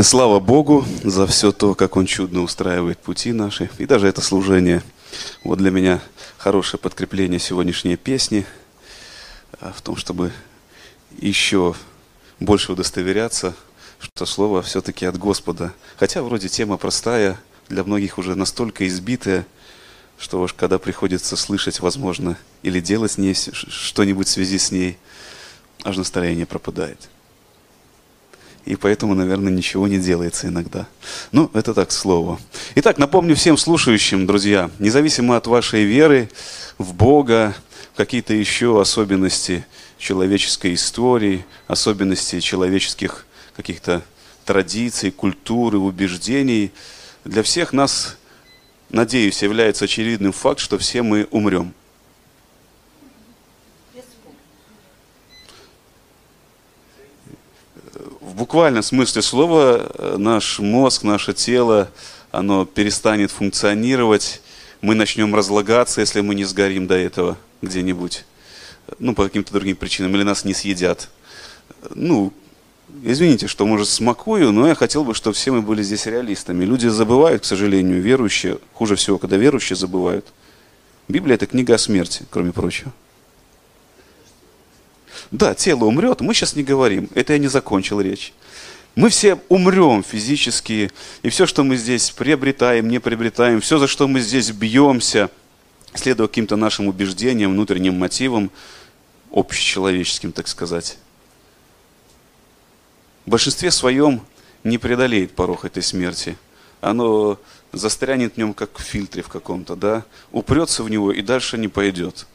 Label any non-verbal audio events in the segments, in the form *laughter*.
Слава Богу за все то, как Он чудно устраивает пути наши. И даже это служение. Вот для меня хорошее подкрепление сегодняшней песни а, в том, чтобы еще больше удостоверяться, что Слово все-таки от Господа. Хотя вроде тема простая, для многих уже настолько избитая, что уж когда приходится слышать, возможно, или делать с ней что-нибудь в связи с ней, аж настроение пропадает и поэтому, наверное, ничего не делается иногда. Ну, это так, слово. Итак, напомню всем слушающим, друзья, независимо от вашей веры в Бога, какие-то еще особенности человеческой истории, особенности человеческих каких-то традиций, культуры, убеждений, для всех нас, надеюсь, является очевидным факт, что все мы умрем. Буквальном смысле слова э, наш мозг, наше тело, оно перестанет функционировать, мы начнем разлагаться, если мы не сгорим до этого где-нибудь, ну, по каким-то другим причинам, или нас не съедят. Ну, извините, что, может, смакую, но я хотел бы, чтобы все мы были здесь реалистами. Люди забывают, к сожалению, верующие, хуже всего, когда верующие забывают. Библия – это книга о смерти, кроме прочего. Да, тело умрет, мы сейчас не говорим, это я не закончил речь. Мы все умрем физически, и все, что мы здесь приобретаем, не приобретаем, все, за что мы здесь бьемся, следуя каким-то нашим убеждениям, внутренним мотивам, общечеловеческим, так сказать, в большинстве своем не преодолеет порог этой смерти. Оно застрянет в нем, как в фильтре в каком-то, да, упрется в него и дальше не пойдет.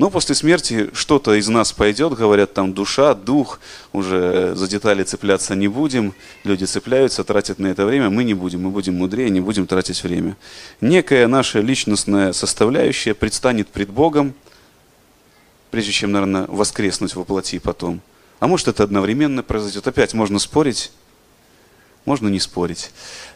Но после смерти что-то из нас пойдет, говорят, там душа, дух, уже за детали цепляться не будем. Люди цепляются, тратят на это время, мы не будем, мы будем мудрее, не будем тратить время. Некая наша личностная составляющая предстанет пред Богом, прежде чем, наверное, воскреснуть во плоти потом. А может это одновременно произойдет. Опять можно спорить, можно не спорить.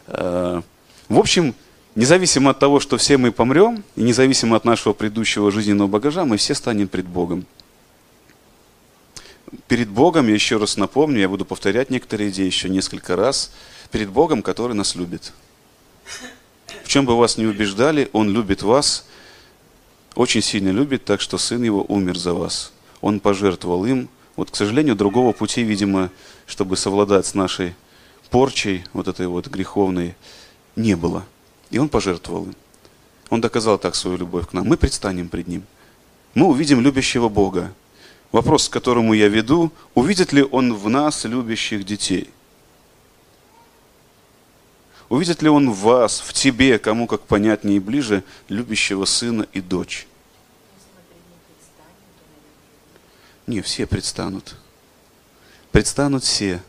Э, в общем, Независимо от того, что все мы помрем, и независимо от нашего предыдущего жизненного багажа, мы все станем пред Богом. Перед Богом, я еще раз напомню, я буду повторять некоторые идеи еще несколько раз, перед Богом, который нас любит. В чем бы вас не убеждали, Он любит вас, очень сильно любит, так что Сын Его умер за вас. Он пожертвовал им. Вот, к сожалению, другого пути, видимо, чтобы совладать с нашей порчей, вот этой вот греховной, не было – и Он пожертвовал им. Он доказал так свою любовь к нам. Мы предстанем пред Ним. Мы увидим любящего Бога. Вопрос, к которому я веду, увидит ли Он в нас любящих детей? Увидит ли Он в вас, в тебе, кому как понятнее и ближе, любящего сына и дочь? Не, все предстанут. Предстанут все.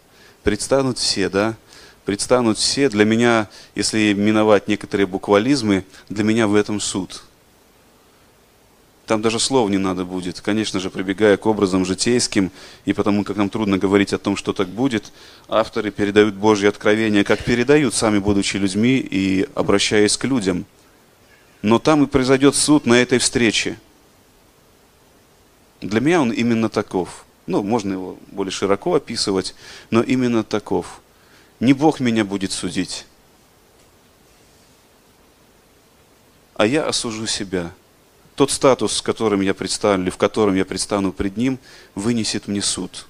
Предстанут все, да? Предстанут все. Для меня, если миновать некоторые буквализмы, для меня в этом суд. Там даже слов не надо будет. Конечно же, прибегая к образам житейским, и потому как нам трудно говорить о том, что так будет, авторы передают Божье откровение, как передают, сами будучи людьми и обращаясь к людям. Но там и произойдет суд на этой встрече. Для меня он именно таков. Ну, можно его более широко описывать, но именно таков – не Бог меня будет судить, а я осужу себя. Тот статус, с которым я предстану, или в котором я предстану пред Ним, вынесет мне суд.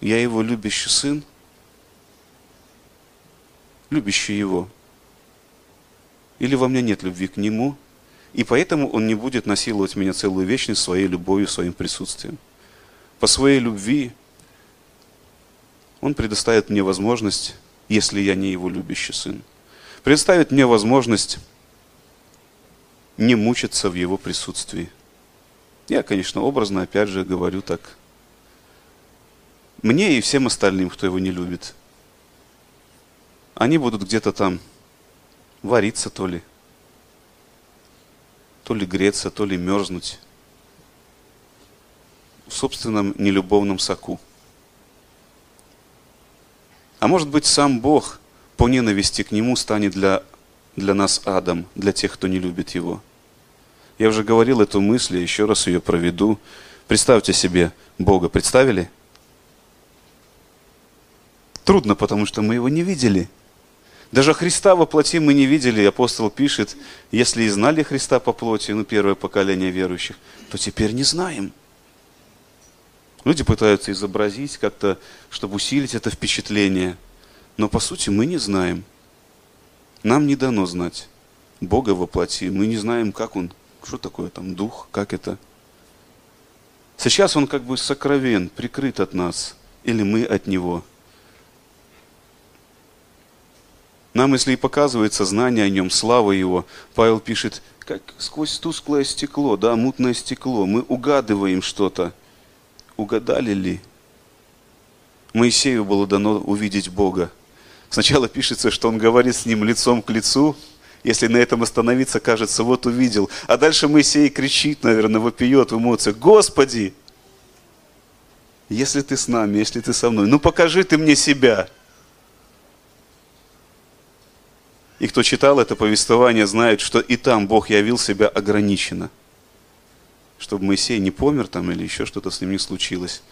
Я Его любящий сын, любящий Его. Или во мне нет любви к Нему, и поэтому Он не будет насиловать меня целую вечность своей любовью, своим присутствием. По своей любви он предоставит мне возможность, если я не его любящий сын, предоставит мне возможность не мучиться в его присутствии. Я, конечно, образно, опять же, говорю так. Мне и всем остальным, кто его не любит. Они будут где-то там вариться то ли, то ли греться, то ли мерзнуть в собственном нелюбовном соку. А может быть, сам Бог по ненависти к Нему станет для, для нас адом, для тех, кто не любит Его. Я уже говорил эту мысль, я еще раз ее проведу. Представьте себе Бога. Представили? Трудно, потому что мы его не видели. Даже Христа во плоти мы не видели. Апостол пишет, если и знали Христа по плоти, ну, первое поколение верующих, то теперь не знаем. Люди пытаются изобразить как-то, чтобы усилить это впечатление. Но по сути мы не знаем. Нам не дано знать Бога во плоти. Мы не знаем, как Он, что такое там дух, как это. Сейчас Он как бы сокровен, прикрыт от нас, или мы от Него. Нам, если и показывается знание о Нем, слава Его, Павел пишет, как сквозь тусклое стекло, да, мутное стекло, мы угадываем что-то. Угадали ли? Моисею было дано увидеть Бога. Сначала пишется, что он говорит с ним лицом к лицу, если на этом остановиться, кажется, вот увидел. А дальше Моисей кричит, наверное, вопиет в эмоциях, Господи, если ты с нами, если ты со мной, ну покажи ты мне себя. И кто читал это повествование, знает, что и там Бог явил себя ограниченно. Чтобы Моисей не помер там или еще что-то с ним не случилось.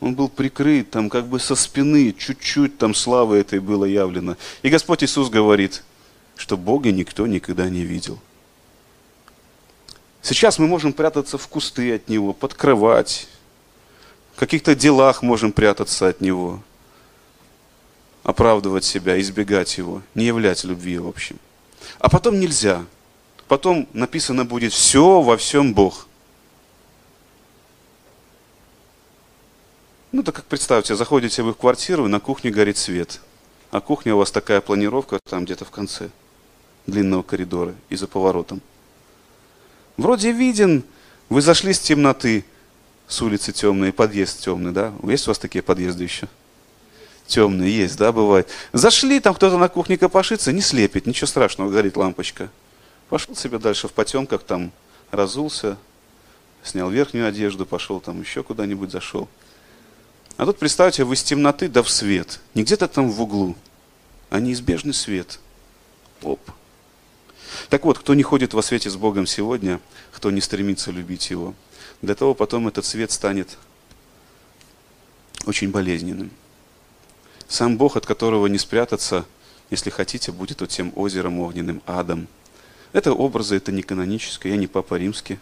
Он был прикрыт, там как бы со спины, чуть-чуть там славы этой было явлено. И Господь Иисус говорит, что Бога никто никогда не видел. Сейчас мы можем прятаться в кусты от Него, под кровать, в каких-то делах можем прятаться от Него, оправдывать себя, избегать Его, не являть любви в общем. А потом нельзя. Потом написано будет «все во всем Бог». Ну, так как представьте, заходите вы в квартиру, на кухне горит свет. А кухня у вас такая планировка там где-то в конце длинного коридора и за поворотом. Вроде виден, вы зашли с темноты, с улицы темной, подъезд темный, да? Есть у вас такие подъезды еще? Темные есть, да, бывает. Зашли, там кто-то на кухне копошится, не слепит, ничего страшного, горит лампочка. Пошел себе дальше в потемках, там разулся, снял верхнюю одежду, пошел там еще куда-нибудь зашел. А тут представьте, вы с темноты да в свет. Не где-то там в углу, а неизбежный свет. Оп. Так вот, кто не ходит во свете с Богом сегодня, кто не стремится любить Его, для того потом этот свет станет очень болезненным. Сам Бог, от которого не спрятаться, если хотите, будет вот тем озером огненным, адом. Это образы, это не каноническое, я не папа римский,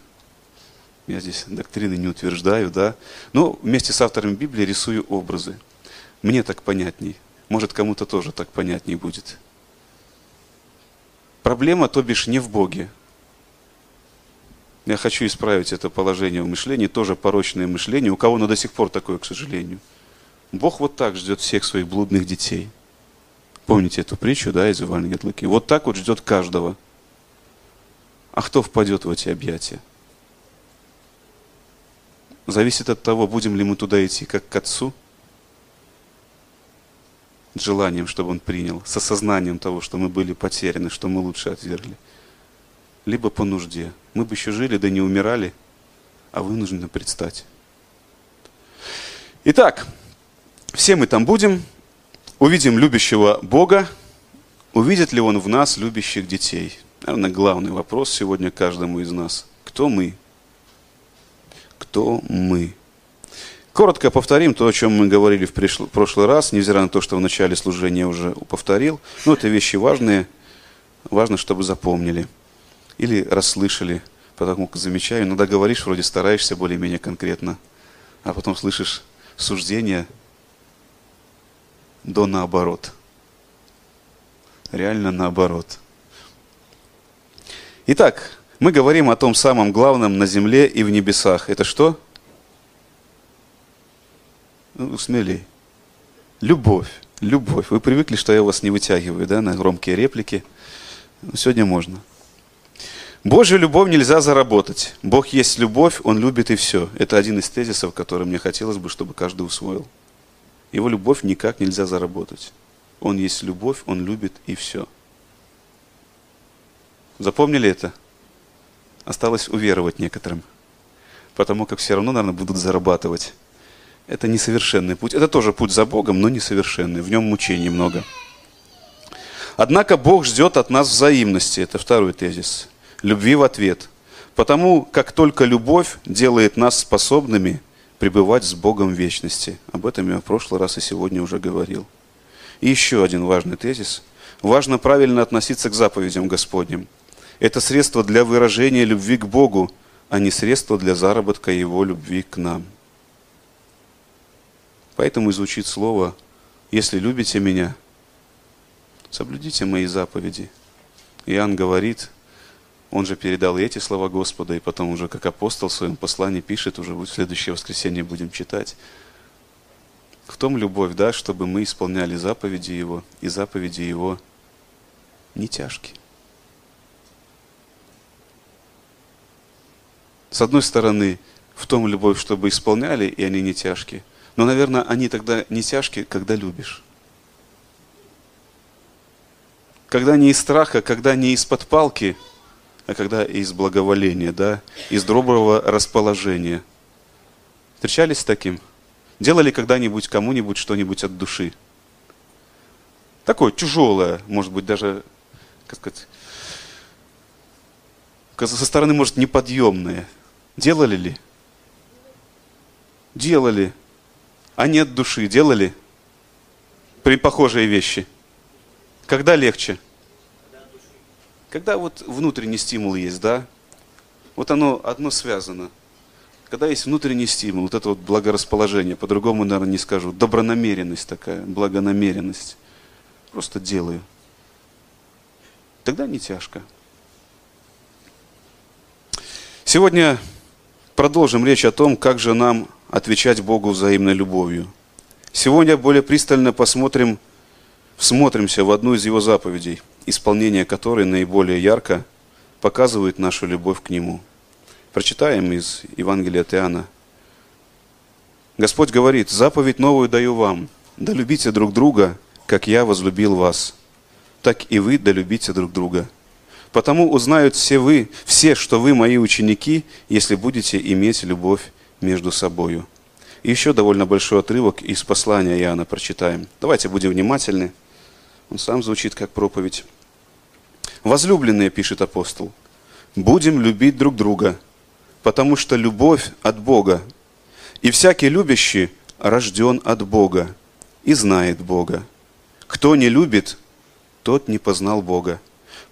я здесь доктрины не утверждаю, да. Но вместе с автором Библии рисую образы. Мне так понятней. Может, кому-то тоже так понятней будет. Проблема, то бишь, не в Боге. Я хочу исправить это положение в мышлении, тоже порочное мышление. У кого оно до сих пор такое, к сожалению. Бог вот так ждет всех своих блудных детей. Помните эту притчу, да, из Евангелия от Луки? Вот так вот ждет каждого. А кто впадет в эти объятия? Зависит от того, будем ли мы туда идти как к Отцу, желанием, чтобы Он принял, с осознанием того, что мы были потеряны, что мы лучше отвергли, либо по нужде. Мы бы еще жили, да не умирали, а вынуждены предстать. Итак, все мы там будем, увидим любящего Бога, увидит ли Он в нас любящих детей? Наверное, главный вопрос сегодня каждому из нас. Кто мы? Кто мы. Коротко повторим то, о чем мы говорили в прошлый раз, невзирая на то, что в начале служения уже повторил. Но это вещи важные, важно, чтобы запомнили или расслышали, потому как замечаю, иногда говоришь, вроде стараешься более-менее конкретно, а потом слышишь суждение до наоборот. Реально наоборот. Итак, мы говорим о том самом главном на земле и в небесах. Это что? Ну, смелей. Любовь. Любовь. Вы привыкли, что я вас не вытягиваю, да, на громкие реплики. Ну, сегодня можно. Божью любовь нельзя заработать. Бог есть любовь, Он любит и все. Это один из тезисов, который мне хотелось бы, чтобы каждый усвоил. Его любовь никак нельзя заработать. Он есть любовь, Он любит и все. Запомнили это? Осталось уверовать некоторым. Потому как все равно, наверное, будут зарабатывать. Это несовершенный путь. Это тоже путь за Богом, но несовершенный. В нем мучений много. Однако Бог ждет от нас взаимности. Это второй тезис. Любви в ответ. Потому как только любовь делает нас способными пребывать с Богом в вечности. Об этом я в прошлый раз и сегодня уже говорил. И еще один важный тезис. Важно правильно относиться к заповедям Господним. Это средство для выражения любви к Богу, а не средство для заработка Его любви к нам. Поэтому и звучит слово «Если любите меня, соблюдите мои заповеди». Иоанн говорит, он же передал эти слова Господа, и потом уже как апостол в своем послании пишет, уже в следующее воскресенье будем читать. В том любовь, да, чтобы мы исполняли заповеди Его, и заповеди Его не тяжкие. С одной стороны, в том любовь, чтобы исполняли, и они не тяжкие. Но, наверное, они тогда не тяжкие, когда любишь. Когда не из страха, когда не из-под палки, а когда из благоволения, да, из доброго расположения. Встречались с таким? Делали когда-нибудь кому-нибудь что-нибудь от души? Такое тяжелое, может быть, даже, как сказать, со стороны, может, неподъемное. Делали ли? Делали. А не от души делали? При похожие вещи. Когда легче? Когда вот внутренний стимул есть, да? Вот оно одно связано. Когда есть внутренний стимул, вот это вот благорасположение, по-другому, наверное, не скажу, добронамеренность такая, благонамеренность. Просто делаю. Тогда не тяжко. Сегодня продолжим речь о том, как же нам отвечать Богу взаимной любовью. Сегодня более пристально посмотрим, всмотримся в одну из Его заповедей, исполнение которой наиболее ярко показывает нашу любовь к Нему. Прочитаем из Евангелия от Иоанна. Господь говорит, заповедь новую даю вам, да любите друг друга, как я возлюбил вас, так и вы да любите друг друга. Потому узнают все вы, все, что вы мои ученики, если будете иметь любовь между собою. И еще довольно большой отрывок из послания Иоанна прочитаем. Давайте будем внимательны. Он сам звучит как проповедь. Возлюбленные, пишет апостол, будем любить друг друга, потому что любовь от Бога. И всякий любящий рожден от Бога и знает Бога. Кто не любит, тот не познал Бога,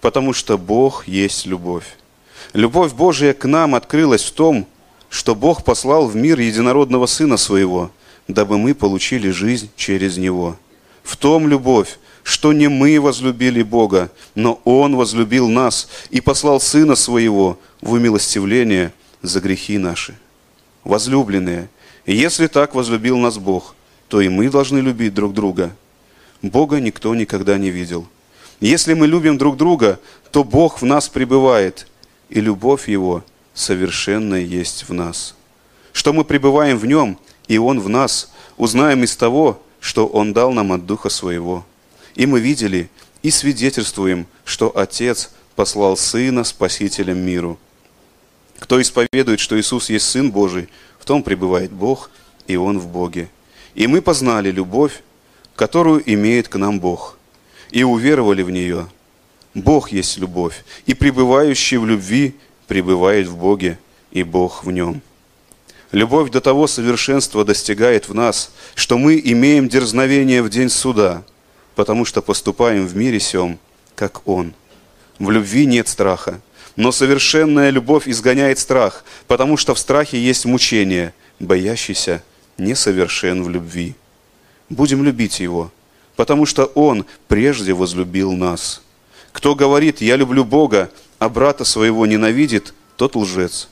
потому что Бог есть любовь. Любовь Божия к нам открылась в том, что Бог послал в мир единородного Сына Своего, дабы мы получили жизнь через Него. В том любовь, что не мы возлюбили Бога, но Он возлюбил нас и послал Сына Своего в умилостивление – за грехи наши. Возлюбленные, если так возлюбил нас Бог, то и мы должны любить друг друга. Бога никто никогда не видел. Если мы любим друг друга, то Бог в нас пребывает, и любовь Его совершенная есть в нас. Что мы пребываем в Нем, и Он в нас, узнаем из того, что Он дал нам от Духа Своего. И мы видели и свидетельствуем, что Отец послал Сына Спасителем миру – кто исповедует, что Иисус есть Сын Божий, в том пребывает Бог, и Он в Боге. И мы познали любовь, которую имеет к нам Бог, и уверовали в нее. Бог есть любовь, и пребывающий в любви пребывает в Боге, и Бог в нем. Любовь до того совершенства достигает в нас, что мы имеем дерзновение в день суда, потому что поступаем в мире сем, как Он. В любви нет страха, но совершенная любовь изгоняет страх, потому что в страхе есть мучение, боящийся несовершен в любви. Будем любить Его, потому что Он прежде возлюбил нас. Кто говорит «я люблю Бога», а брата своего ненавидит, тот лжец.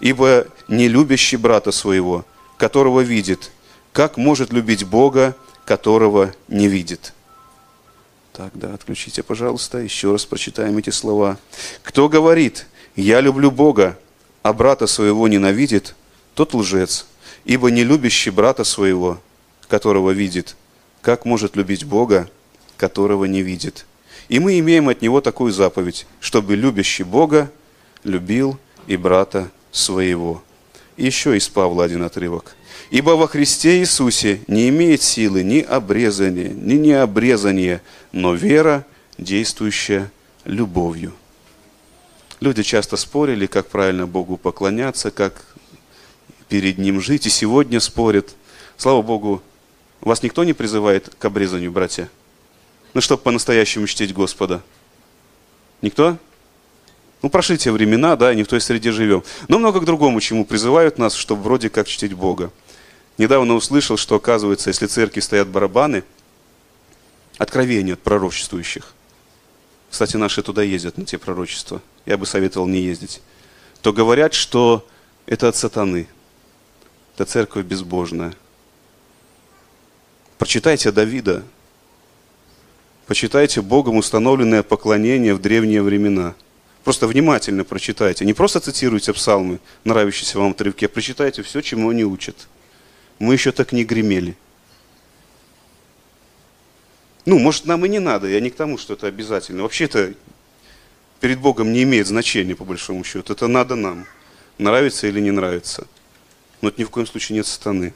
Ибо не любящий брата своего, которого видит, как может любить Бога, которого не видит? Так, да, отключите, пожалуйста. Еще раз прочитаем эти слова. Кто говорит, я люблю Бога, а брата своего ненавидит, тот лжец, ибо не любящий брата своего, которого видит, как может любить Бога, которого не видит. И мы имеем от него такую заповедь, чтобы любящий Бога любил и брата своего. И еще из Павла один отрывок. Ибо во Христе Иисусе не имеет силы ни обрезания, ни необрезания, но вера, действующая любовью. Люди часто спорили, как правильно Богу поклоняться, как перед Ним жить, и сегодня спорят. Слава Богу, вас никто не призывает к обрезанию, братья? Ну, чтобы по-настоящему чтить Господа? Никто? Ну, прошли те времена, да, не в той среде живем. Но много к другому, чему призывают нас, чтобы вроде как чтить Бога. Недавно услышал, что, оказывается, если в церкви стоят барабаны, откровения от пророчествующих, кстати, наши туда ездят, на те пророчества, я бы советовал не ездить, то говорят, что это от сатаны, это церковь безбожная. Прочитайте Давида, Почитайте Богом установленное поклонение в древние времена. Просто внимательно прочитайте. Не просто цитируйте псалмы, нравящиеся вам отрывки, а прочитайте все, чему они учат. Мы еще так не гремели. Ну, может, нам и не надо, я не к тому, что это обязательно. Вообще это перед Богом не имеет значения, по большому счету. Это надо нам, нравится или не нравится. Но это ни в коем случае нет сатаны.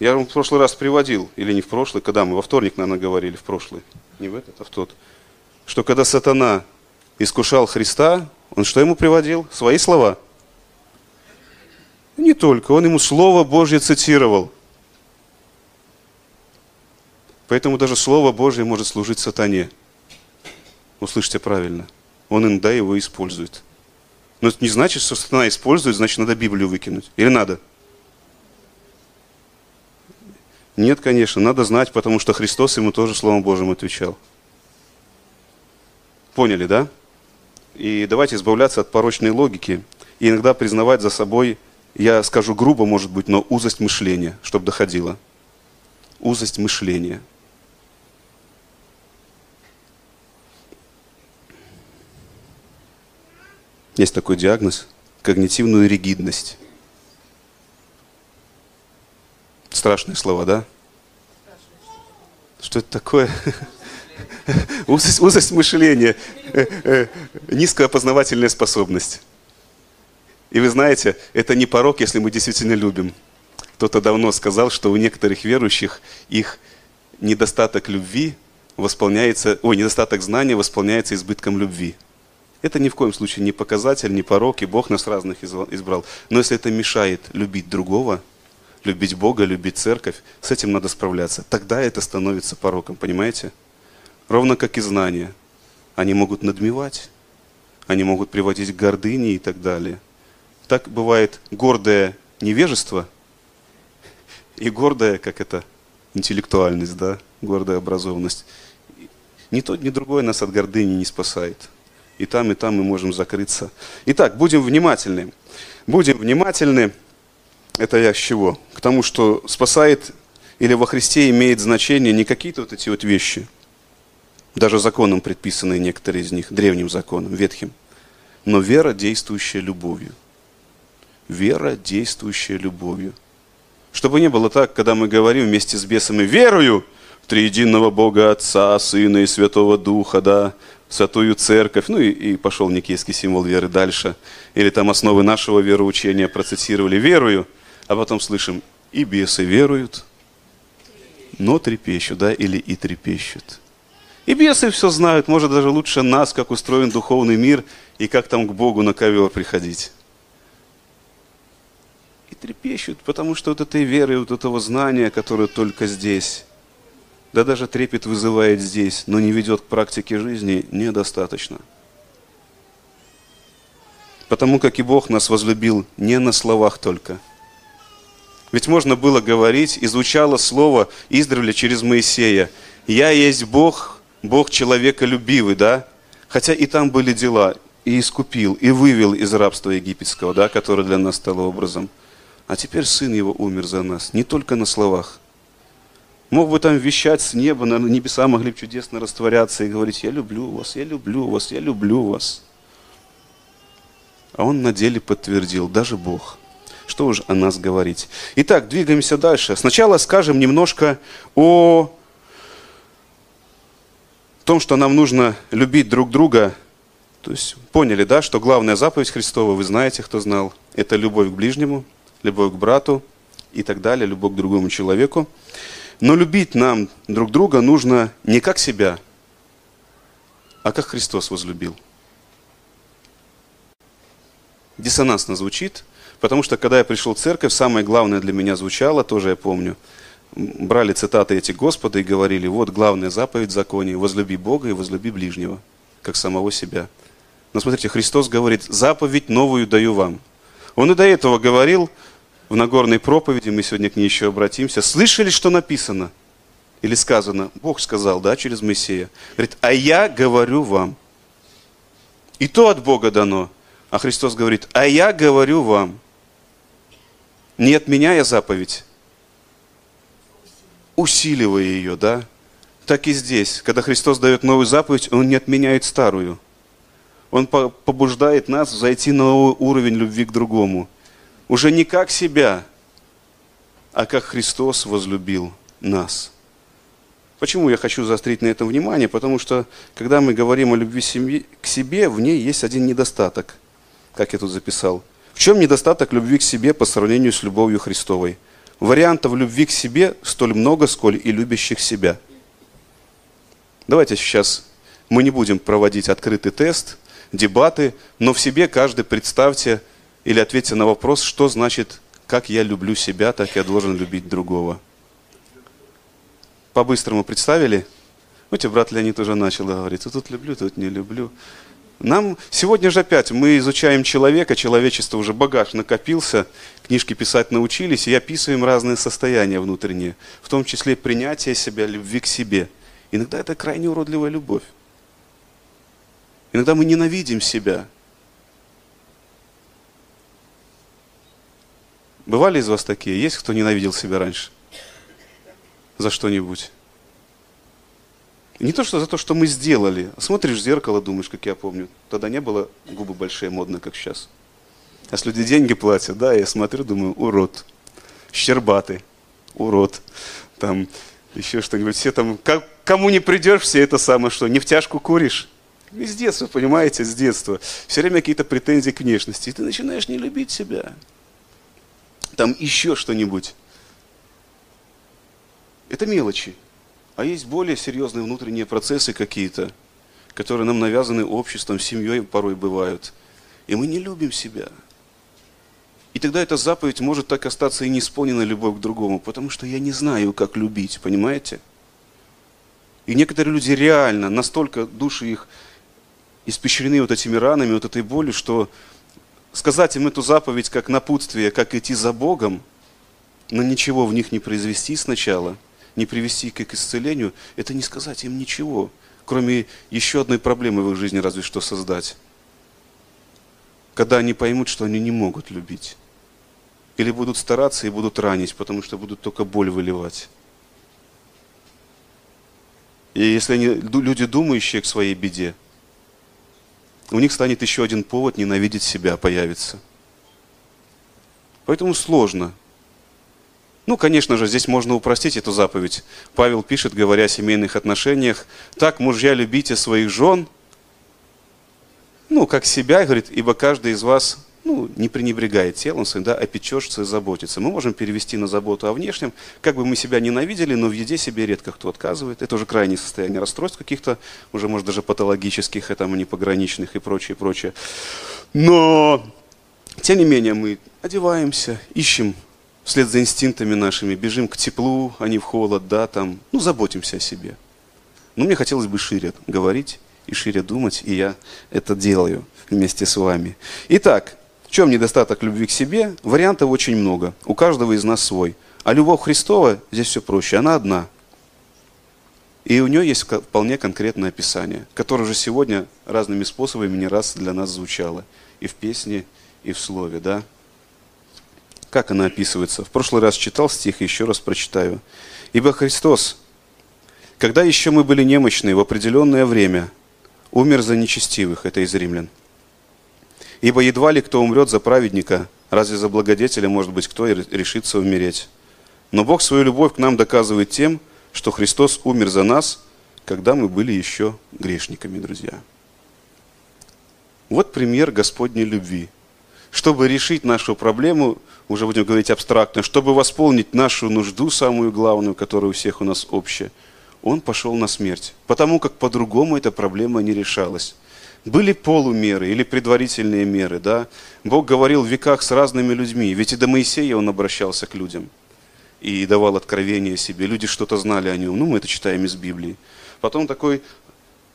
Я вам в прошлый раз приводил, или не в прошлый, когда мы во вторник, наверное, говорили, в прошлый, не в этот, а в тот, что когда сатана искушал Христа, он что ему приводил? Свои слова. Не только, он ему Слово Божье цитировал. Поэтому даже Слово Божье может служить сатане. Услышьте правильно. Он иногда его использует. Но это не значит, что сатана использует, значит, надо Библию выкинуть. Или надо? Нет, конечно, надо знать, потому что Христос ему тоже Словом Божьим отвечал. Поняли, да? И давайте избавляться от порочной логики и иногда признавать за собой, я скажу грубо, может быть, но узость мышления, чтобы доходило. Узость мышления. Есть такой диагноз – когнитивную ригидность. Страшные слова, да? Что это такое? *laughs* Узость, узость мышления, э, э, низкая познавательная способность. И вы знаете, это не порог, если мы действительно любим. Кто-то давно сказал, что у некоторых верующих их недостаток любви восполняется, ой, недостаток знания восполняется избытком любви. Это ни в коем случае не показатель, не порог, и Бог нас разных избрал. Но если это мешает любить другого, любить Бога, любить церковь, с этим надо справляться. Тогда это становится пороком, понимаете? Ровно как и знания. Они могут надмевать, они могут приводить к гордыне и так далее. Так бывает гордое невежество и гордая, как это, интеллектуальность, да, гордая образованность. Ни тот, ни другой нас от гордыни не спасает. И там, и там мы можем закрыться. Итак, будем внимательны. Будем внимательны. Это я с чего? К тому, что спасает или во Христе имеет значение не какие-то вот эти вот вещи, даже законом предписанные некоторые из них, древним законом, ветхим, но вера, действующая любовью. Вера, действующая любовью. Чтобы не было так, когда мы говорим вместе с бесами «верую», в триединого Бога Отца, Сына и Святого Духа, да, Святую Церковь, ну и, и пошел никейский символ веры дальше. Или там основы нашего вероучения процитировали «верую», а потом слышим, и бесы веруют, но трепещут, да, или и трепещут. И бесы все знают, может даже лучше нас, как устроен духовный мир и как там к Богу на ковер приходить. И трепещут, потому что вот этой веры, вот этого знания, которое только здесь, да даже трепет вызывает здесь, но не ведет к практике жизни, недостаточно. Потому как и Бог нас возлюбил не на словах только – ведь можно было говорить, и звучало слово издревле через Моисея. «Я есть Бог, Бог человеколюбивый», да? Хотя и там были дела, и искупил, и вывел из рабства египетского, да, которое для нас стало образом. А теперь Сын Его умер за нас, не только на словах. Мог бы там вещать с неба, на небеса могли бы чудесно растворяться и говорить, я люблю вас, я люблю вас, я люблю вас. А он на деле подтвердил, даже Бог – что уж о нас говорить. Итак, двигаемся дальше. Сначала скажем немножко о том, что нам нужно любить друг друга. То есть поняли, да, что главная заповедь Христова, вы знаете, кто знал, это любовь к ближнему, любовь к брату и так далее, любовь к другому человеку. Но любить нам друг друга нужно не как себя, а как Христос возлюбил. Диссонансно звучит, Потому что, когда я пришел в церковь, самое главное для меня звучало, тоже я помню, брали цитаты эти Господа и говорили, вот главная заповедь законе, возлюби Бога и возлюби ближнего, как самого себя. Но смотрите, Христос говорит, заповедь новую даю вам. Он и до этого говорил в Нагорной проповеди, мы сегодня к ней еще обратимся, слышали, что написано? Или сказано, Бог сказал, да, через Моисея. Говорит, а я говорю вам. И то от Бога дано. А Христос говорит, а я говорю вам. Не отменяя заповедь, усиливая ее, да? Так и здесь, когда Христос дает новую заповедь, Он не отменяет старую. Он побуждает нас зайти на новый уровень любви к другому. Уже не как себя, а как Христос возлюбил нас. Почему я хочу заострить на этом внимание? Потому что, когда мы говорим о любви семьи, к себе, в ней есть один недостаток, как я тут записал. В чем недостаток любви к себе по сравнению с любовью Христовой? Вариантов любви к себе столь много, сколь и любящих себя. Давайте сейчас мы не будем проводить открытый тест, дебаты, но в себе каждый представьте или ответьте на вопрос, что значит, как я люблю себя, так я должен любить другого по-быстрому представили. Видите, брат Леонид уже начал говорить, тут люблю, тут не люблю. Нам сегодня же опять мы изучаем человека, человечество уже багаж накопился, книжки писать научились, и описываем разные состояния внутренние, в том числе принятие себя, любви к себе. Иногда это крайне уродливая любовь. Иногда мы ненавидим себя. Бывали из вас такие? Есть кто ненавидел себя раньше? за что-нибудь. Не то, что за то, что мы сделали. Смотришь в зеркало, думаешь, как я помню. Тогда не было губы большие, модно, как сейчас. А если люди деньги платят, да, я смотрю, думаю, урод. Щербатый, урод. Там еще что-нибудь. Все там, как, кому не придешь, все это самое, что нефтяшку куришь. И с детства, понимаете, с детства. Все время какие-то претензии к внешности. И ты начинаешь не любить себя. Там еще что-нибудь. Это мелочи. А есть более серьезные внутренние процессы какие-то, которые нам навязаны обществом, семьей порой бывают. И мы не любим себя. И тогда эта заповедь может так остаться и не исполнена любовь к другому, потому что я не знаю, как любить, понимаете? И некоторые люди реально, настолько души их испещрены вот этими ранами, вот этой болью, что сказать им эту заповедь как напутствие, как идти за Богом, но ничего в них не произвести сначала – не привести их к исцелению, это не сказать им ничего, кроме еще одной проблемы в их жизни разве что создать. Когда они поймут, что они не могут любить. Или будут стараться и будут ранить, потому что будут только боль выливать. И если они люди, думающие к своей беде, у них станет еще один повод ненавидеть себя появится. Поэтому сложно ну, конечно же, здесь можно упростить эту заповедь. Павел пишет, говоря о семейных отношениях, «Так, мужья, любите своих жен, ну, как себя, говорит, ибо каждый из вас ну, не пренебрегает телом своим, да, а печешься и заботится. Мы можем перевести на заботу о внешнем, как бы мы себя ненавидели, но в еде себе редко кто отказывает. Это уже крайнее состояние расстройств каких-то, уже, может, даже патологических, это не пограничных и прочее, прочее. Но, тем не менее, мы одеваемся, ищем вслед за инстинктами нашими, бежим к теплу, а не в холод, да, там, ну, заботимся о себе. Но мне хотелось бы шире говорить и шире думать, и я это делаю вместе с вами. Итак, в чем недостаток любви к себе? Вариантов очень много. У каждого из нас свой. А любовь Христова, здесь все проще, она одна. И у нее есть вполне конкретное описание, которое же сегодня разными способами не раз для нас звучало. И в песне, и в слове, да? Как она описывается? В прошлый раз читал стих, еще раз прочитаю. «Ибо Христос, когда еще мы были немощны, в определенное время умер за нечестивых». Это из римлян. «Ибо едва ли кто умрет за праведника, разве за благодетеля, может быть, кто и решится умереть? Но Бог свою любовь к нам доказывает тем, что Христос умер за нас, когда мы были еще грешниками, друзья». Вот пример Господней любви. Чтобы решить нашу проблему, уже будем говорить абстрактно, чтобы восполнить нашу нужду, самую главную, которая у всех у нас общая, он пошел на смерть, потому как по-другому эта проблема не решалась. Были полумеры или предварительные меры, да? Бог говорил в веках с разными людьми, ведь и до Моисея он обращался к людям. и давал откровение себе. Люди что-то знали о нем. Ну, мы это читаем из Библии. Потом такой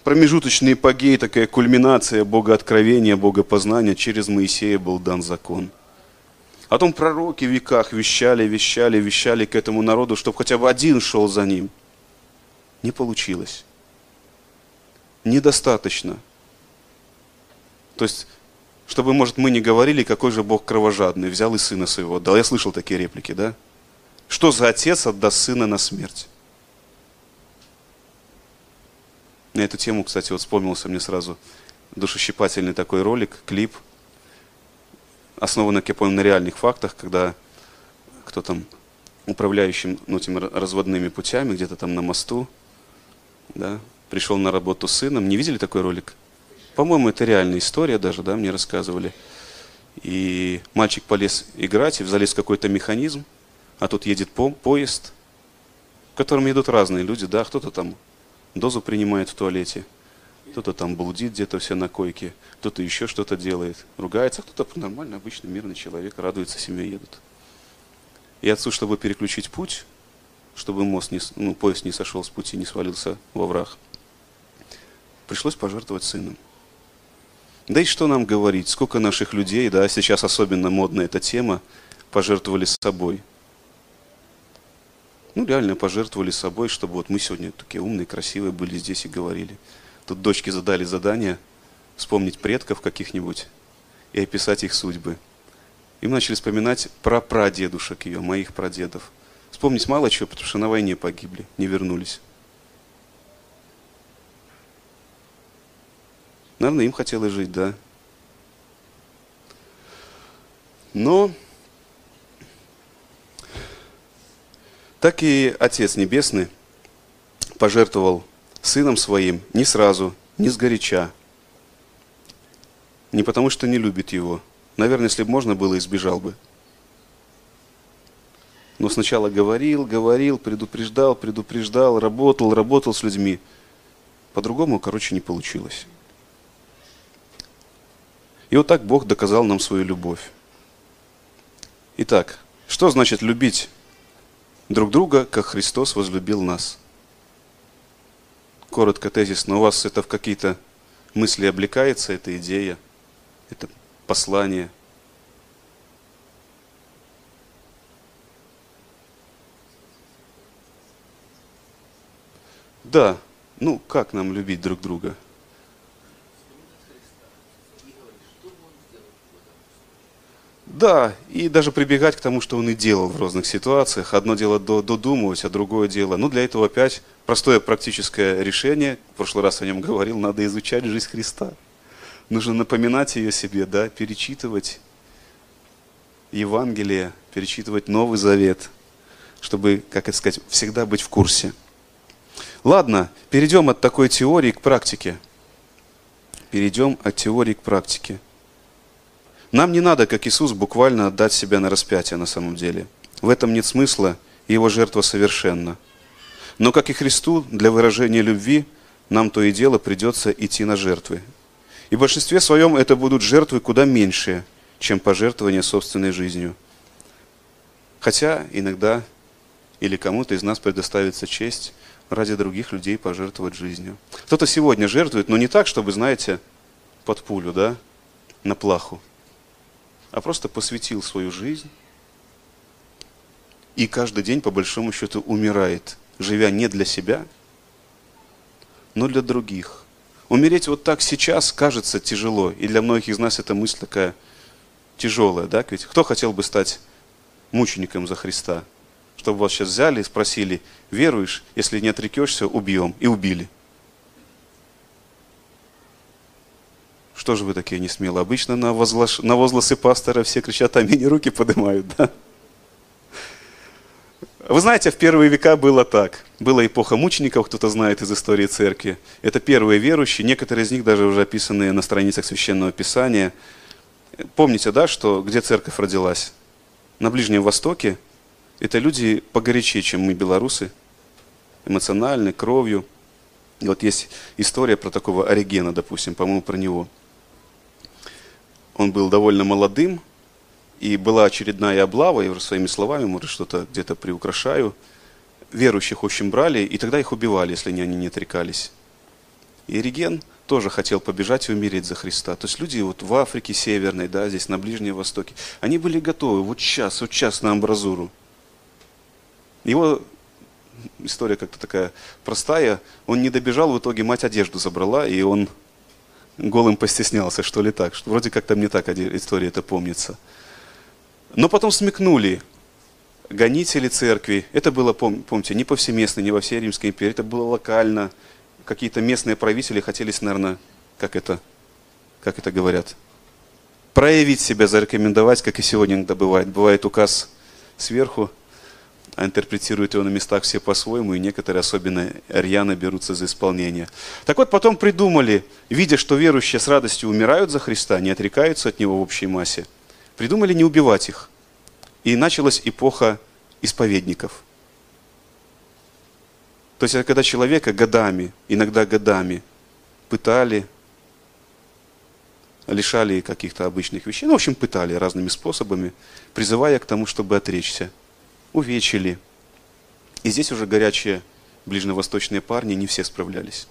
промежуточный эпогей, такая кульминация богооткровения, богопознания. Через Моисея был дан закон. Потом пророки в веках вещали, вещали, вещали к этому народу, чтобы хотя бы один шел за ним. Не получилось. Недостаточно. То есть, чтобы, может, мы не говорили, какой же Бог кровожадный, взял и сына своего отдал. Я слышал такие реплики, да? Что за отец отдаст сына на смерть? На эту тему, кстати, вот вспомнился мне сразу душещипательный такой ролик, клип, основанный, как я понял, на реальных фактах, когда кто там управляющим ну, этими разводными путями, где-то там на мосту, да, пришел на работу с сыном. Не видели такой ролик? По-моему, это реальная история даже, да, мне рассказывали. И мальчик полез играть и залез в какой-то механизм, а тут едет по поезд, в котором едут разные люди, да, кто-то там дозу принимает в туалете, кто-то там блудит где-то все на койке, кто-то еще что-то делает, ругается, кто-то нормальный, обычный, мирный человек, радуется, семье едут. И отцу, чтобы переключить путь, чтобы мост не, ну, поезд не сошел с пути, не свалился во враг, пришлось пожертвовать сыном. Да и что нам говорить, сколько наших людей, да, сейчас особенно модная эта тема, пожертвовали собой – ну, реально пожертвовали собой, чтобы вот мы сегодня такие умные, красивые были здесь и говорили. Тут дочки задали задание вспомнить предков каких-нибудь и описать их судьбы. И мы начали вспоминать про прадедушек ее, моих прадедов. Вспомнить мало чего, потому что на войне погибли, не вернулись. Наверное, им хотелось жить, да. Но так и Отец Небесный пожертвовал Сыном Своим не сразу, не сгоряча. Не потому, что не любит Его. Наверное, если бы можно было, избежал бы. Но сначала говорил, говорил, предупреждал, предупреждал, работал, работал с людьми. По-другому, короче, не получилось. И вот так Бог доказал нам свою любовь. Итак, что значит любить друг друга, как Христос возлюбил нас. Коротко, тезисно, у вас это в какие-то мысли облекается, эта идея, это послание. Да, ну как нам любить друг друга? Да, и даже прибегать к тому, что он и делал в разных ситуациях. Одно дело додумывать, а другое дело. Ну, для этого опять простое практическое решение. В прошлый раз о нем говорил, надо изучать жизнь Христа. Нужно напоминать ее себе, да, перечитывать Евангелие, перечитывать Новый Завет, чтобы, как это сказать, всегда быть в курсе. Ладно, перейдем от такой теории к практике. Перейдем от теории к практике. Нам не надо, как Иисус, буквально отдать себя на распятие на самом деле. В этом нет смысла, и его жертва совершенна. Но, как и Христу, для выражения любви нам то и дело придется идти на жертвы. И в большинстве своем это будут жертвы куда меньшие, чем пожертвование собственной жизнью. Хотя иногда или кому-то из нас предоставится честь ради других людей пожертвовать жизнью. Кто-то сегодня жертвует, но не так, чтобы, знаете, под пулю, да, на плаху а просто посвятил свою жизнь и каждый день, по большому счету, умирает, живя не для себя, но для других. Умереть вот так сейчас кажется тяжело, и для многих из нас эта мысль такая тяжелая, да? Ведь кто хотел бы стать мучеником за Христа? Чтобы вас сейчас взяли и спросили, веруешь, если не отрекешься, убьем. И убили. Что же вы такие не смелые? Обычно на, возглаш... на возгласы пастора все кричат аминь и руки поднимают, да? Вы знаете, в первые века было так. Была эпоха мучеников, кто-то знает из истории церкви. Это первые верующие, некоторые из них даже уже описаны на страницах Священного Писания. Помните, да, что где церковь родилась? На Ближнем Востоке. Это люди погорячее, чем мы, белорусы. Эмоциональны, кровью. И вот есть история про такого Оригена, допустим, по-моему, про него – он был довольно молодым, и была очередная облава, уже своими словами, может, что-то где-то приукрашаю, верующих очень брали, и тогда их убивали, если они не отрекались. И Иериген тоже хотел побежать и умереть за Христа. То есть люди вот в Африке Северной, да, здесь на Ближнем Востоке, они были готовы вот сейчас, вот сейчас на амбразуру. Его история как-то такая простая. Он не добежал, в итоге мать одежду забрала, и он голым постеснялся, что ли так. Что вроде как там не так история это помнится. Но потом смекнули гонители церкви. Это было, помните, не повсеместно, не во всей Римской империи. Это было локально. Какие-то местные правители хотели, наверное, как это, как это говорят, проявить себя, зарекомендовать, как и сегодня иногда бывает. Бывает указ сверху, а интерпретируют его на местах все по-своему, и некоторые, особенно рьяно, берутся за исполнение. Так вот, потом придумали, видя, что верующие с радостью умирают за Христа, не отрекаются от Него в общей массе, придумали не убивать их. И началась эпоха исповедников. То есть, это когда человека годами, иногда годами, пытали, лишали каких-то обычных вещей, ну, в общем, пытали разными способами, призывая к тому, чтобы отречься – увечили. И здесь уже горячие ближневосточные парни не все справлялись.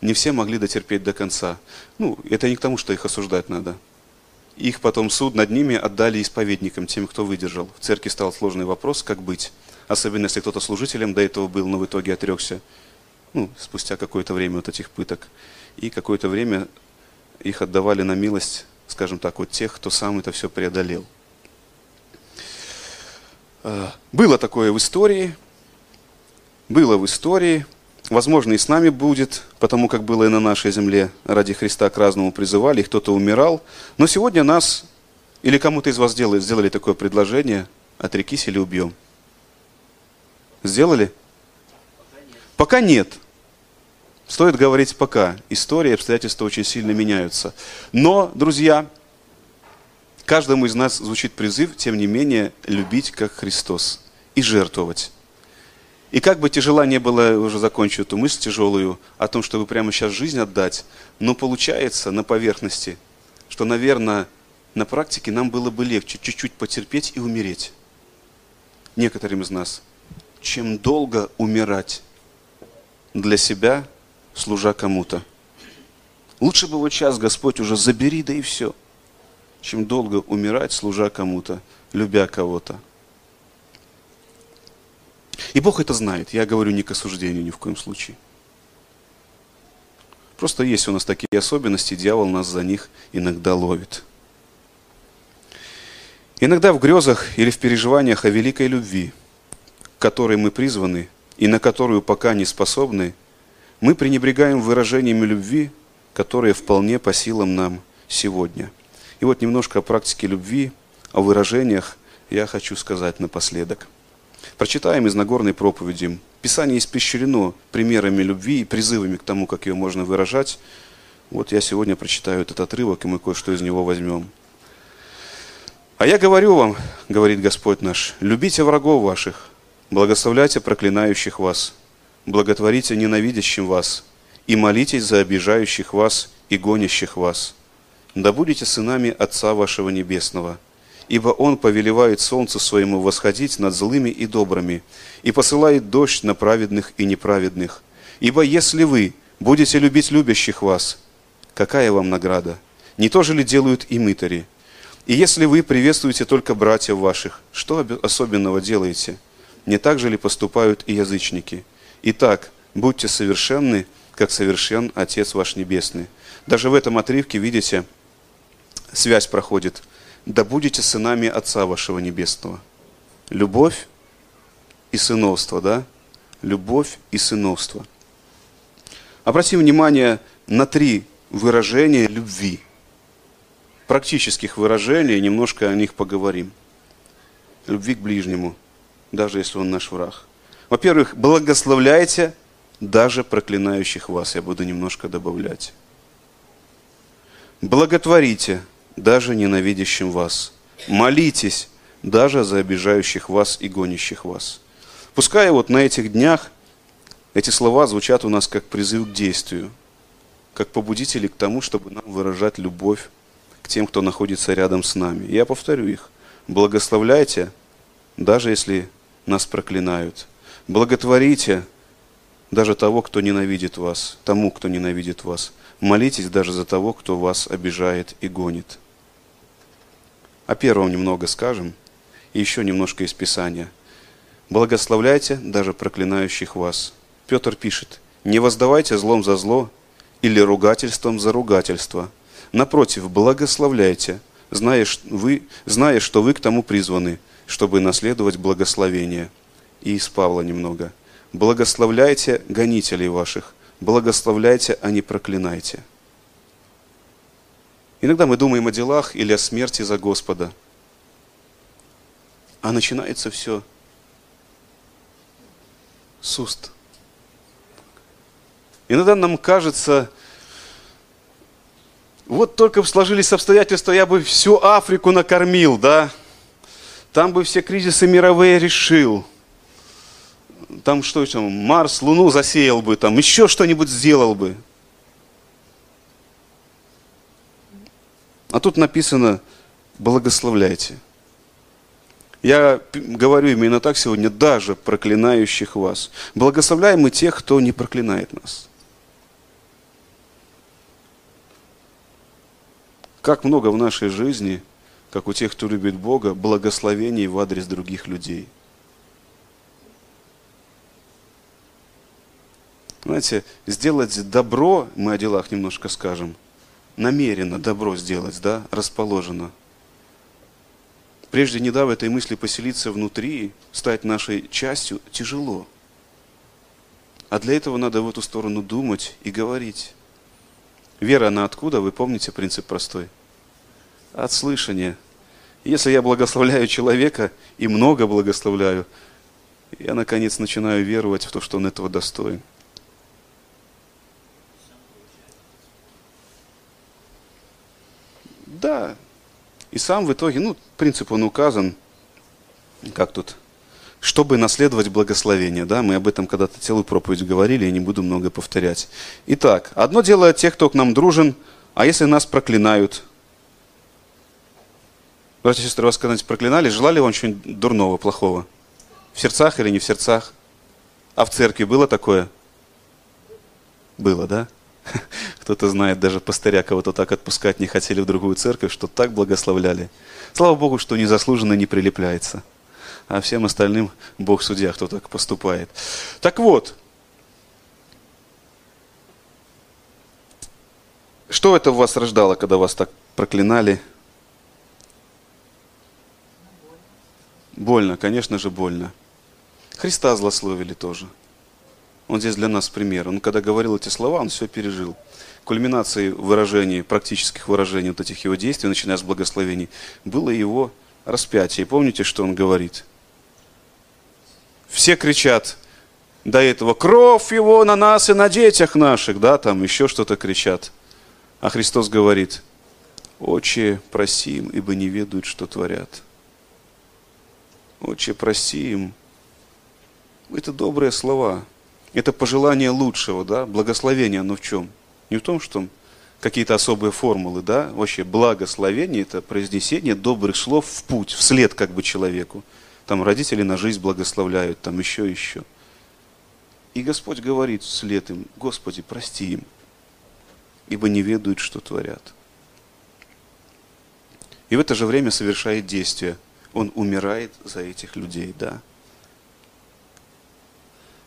Не все могли дотерпеть до конца. Ну, это не к тому, что их осуждать надо. Их потом суд над ними отдали исповедникам, тем, кто выдержал. В церкви стал сложный вопрос, как быть. Особенно, если кто-то служителем до этого был, но в итоге отрекся. Ну, спустя какое-то время вот этих пыток. И какое-то время их отдавали на милость, скажем так, вот тех, кто сам это все преодолел. Э, было такое в истории, было в истории, возможно, и с нами будет, потому как было и на нашей земле, ради Христа к разному призывали, кто-то умирал. Но сегодня нас, или кому-то из вас сделали, сделали такое предложение, отрекись или убьем. Сделали? Пока нет. Пока нет. Стоит говорить пока. История и обстоятельства очень сильно меняются. Но, друзья, Каждому из нас звучит призыв, тем не менее, любить как Христос и жертвовать. И как бы тяжела не было, уже закончу эту мысль тяжелую, о том, чтобы прямо сейчас жизнь отдать, но получается на поверхности, что, наверное, на практике нам было бы легче чуть-чуть потерпеть и умереть. Некоторым из нас. Чем долго умирать для себя, служа кому-то. Лучше бы вот сейчас, Господь, уже забери, да и все чем долго умирать, служа кому-то, любя кого-то. И Бог это знает. Я говорю не к осуждению ни в коем случае. Просто есть у нас такие особенности, дьявол нас за них иногда ловит. Иногда в грезах или в переживаниях о великой любви, к которой мы призваны и на которую пока не способны, мы пренебрегаем выражениями любви, которые вполне по силам нам сегодня – и вот немножко о практике любви, о выражениях я хочу сказать напоследок. Прочитаем из Нагорной проповеди. Писание испещрено примерами любви и призывами к тому, как ее можно выражать. Вот я сегодня прочитаю этот отрывок, и мы кое-что из него возьмем. «А я говорю вам, — говорит Господь наш, — любите врагов ваших, благословляйте проклинающих вас, благотворите ненавидящим вас, и молитесь за обижающих вас и гонящих вас, да будете сынами Отца вашего Небесного, ибо Он повелевает солнцу своему восходить над злыми и добрыми, и посылает дождь на праведных и неправедных. Ибо если вы будете любить любящих вас, какая вам награда? Не то же ли делают и мытари? И если вы приветствуете только братьев ваших, что особенного делаете? Не так же ли поступают и язычники? Итак, будьте совершенны, как совершен Отец ваш Небесный. Даже в этом отрывке, видите, связь проходит. Да будете сынами Отца вашего Небесного. Любовь и сыновство, да? Любовь и сыновство. Обратим внимание на три выражения любви. Практических выражений, немножко о них поговорим. Любви к ближнему, даже если он наш враг. Во-первых, благословляйте даже проклинающих вас. Я буду немножко добавлять. Благотворите даже ненавидящим вас. Молитесь даже за обижающих вас и гонящих вас. Пускай вот на этих днях эти слова звучат у нас как призыв к действию, как побудители к тому, чтобы нам выражать любовь к тем, кто находится рядом с нами. Я повторю их. Благословляйте, даже если нас проклинают. Благотворите даже того, кто ненавидит вас, тому, кто ненавидит вас. Молитесь даже за того, кто вас обижает и гонит. О первом немного скажем, и еще немножко из Писания. Благословляйте даже проклинающих вас. Петр пишет, не воздавайте злом за зло или ругательством за ругательство. Напротив, благословляйте, зная, вы, зная, что вы к тому призваны, чтобы наследовать благословение. И из Павла немного. Благословляйте гонителей ваших, благословляйте, а не проклинайте. Иногда мы думаем о делах или о смерти за Господа. А начинается все с уст. Иногда нам кажется, вот только сложились обстоятельства, я бы всю Африку накормил, да? Там бы все кризисы мировые решил. Там что там, Марс, Луну засеял бы, там еще что-нибудь сделал бы. А тут написано, благословляйте. Я говорю именно так сегодня, даже проклинающих вас. Благословляем мы тех, кто не проклинает нас. Как много в нашей жизни, как у тех, кто любит Бога, благословений в адрес других людей. Знаете, сделать добро, мы о делах немножко скажем, намеренно добро сделать, да, расположено. Прежде не дав этой мысли поселиться внутри, стать нашей частью, тяжело. А для этого надо в эту сторону думать и говорить. Вера, она откуда? Вы помните принцип простой? От слышания. Если я благословляю человека и много благословляю, я наконец начинаю веровать в то, что он этого достоин. Да. И сам в итоге, ну, принцип он указан, как тут чтобы наследовать благословение. Да? Мы об этом когда-то целую проповедь говорили, я не буду много повторять. Итак, одно дело тех, кто к нам дружен, а если нас проклинают? Братья и сестры, вас когда-нибудь проклинали? Желали вам чего-нибудь дурного, плохого? В сердцах или не в сердцах? А в церкви было такое? Было, да? *laughs* Кто-то знает, даже пастыря кого-то так отпускать не хотели в другую церковь, что так благословляли. Слава Богу, что незаслуженно не прилепляется а всем остальным Бог судья, кто так поступает. Так вот, что это в вас рождало, когда вас так проклинали? Больно, конечно же, больно. Христа злословили тоже. Он здесь для нас пример. Он когда говорил эти слова, он все пережил. Кульминацией выражений, практических выражений вот этих его действий, начиная с благословений, было его распятие. И помните, что он говорит? все кричат до этого, кровь его на нас и на детях наших, да, там еще что-то кричат. А Христос говорит, Отче, проси им, ибо не ведают, что творят. Отче, проси им. Это добрые слова. Это пожелание лучшего, да, благословение, оно в чем? Не в том, что какие-то особые формулы, да, вообще благословение – это произнесение добрых слов в путь, вслед как бы человеку там родители на жизнь благословляют, там еще, еще. И Господь говорит вслед им, Господи, прости им, ибо не ведают, что творят. И в это же время совершает действие. Он умирает за этих людей, да.